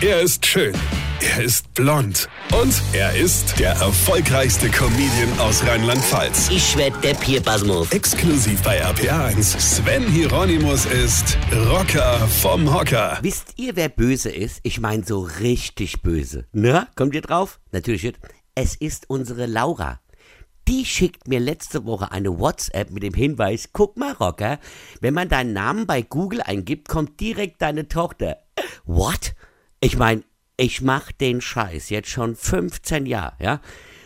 Er ist schön. Er ist blond. Und er ist der erfolgreichste Comedian aus Rheinland-Pfalz. Ich werd der Pierpasmus. Exklusiv bei RPA1. Sven Hieronymus ist Rocker vom Hocker. Wisst ihr, wer böse ist? Ich meine so richtig böse. Na, kommt ihr drauf? Natürlich nicht. Es ist unsere Laura. Die schickt mir letzte Woche eine WhatsApp mit dem Hinweis, guck mal, Rocker, wenn man deinen Namen bei Google eingibt, kommt direkt deine Tochter. What? Ich meine, ich mach den Scheiß jetzt schon 15 Jahre, ja?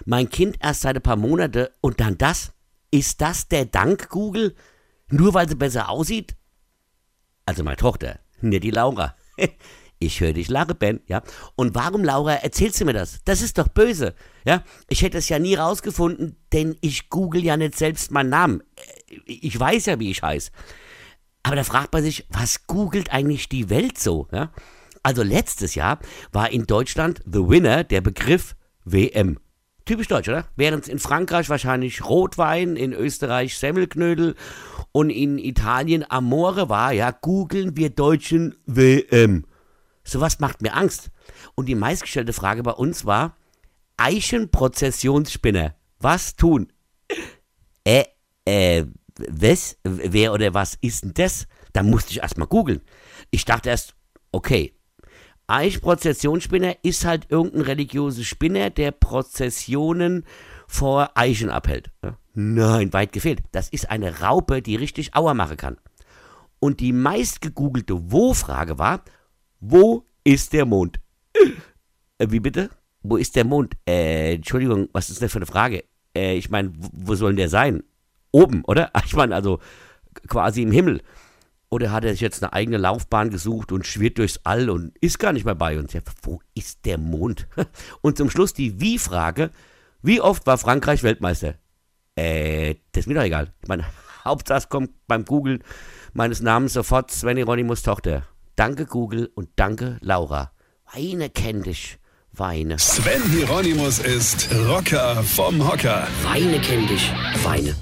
Mein Kind erst seit ein paar Monate und dann das? Ist das der Dank Google? Nur weil sie besser aussieht? Also meine Tochter, nicht die Laura. Ich höre dich lachen, Ben, ja. Und warum, Laura, erzählst du mir das? Das ist doch böse, ja. Ich hätte es ja nie rausgefunden, denn ich google ja nicht selbst meinen Namen. Ich weiß ja, wie ich heiße. Aber da fragt man sich, was googelt eigentlich die Welt so, ja? Also letztes Jahr war in Deutschland The Winner der Begriff WM. Typisch deutsch, oder? Während es in Frankreich wahrscheinlich Rotwein, in Österreich Semmelknödel und in Italien Amore war, ja, googeln wir Deutschen WM. Sowas macht mir Angst. Und die meistgestellte Frage bei uns war, Eichenprozessionsspinner, was tun? Äh, äh, was? Wer oder was ist denn das? Da musste ich erstmal googeln. Ich dachte erst, okay, Eichenprozessionsspinner ist halt irgendein religiöser Spinner, der Prozessionen vor Eichen abhält. Nein, weit gefehlt. Das ist eine Raupe, die richtig Auer machen kann. Und die meistgegoogelte Wo-Frage war, wo ist der Mond? Äh, wie bitte? Wo ist der Mond? Äh, Entschuldigung, was ist das für eine Frage? Äh, ich meine, wo soll denn der sein? Oben, oder? Ich meine, also quasi im Himmel. Oder hat er sich jetzt eine eigene Laufbahn gesucht und schwirrt durchs All und ist gar nicht mehr bei uns? Ja, wo ist der Mond? Und zum Schluss die Wie-Frage. Wie oft war Frankreich Weltmeister? Äh, das ist mir doch egal. Ich meine, Hauptsache kommt beim Googlen meines Namens sofort Sven Hieronymus Tochter. Danke Google und danke Laura. Weine kenn dich. Weine. Sven Hieronymus ist Rocker vom Hocker. Weine kenn dich. Weine.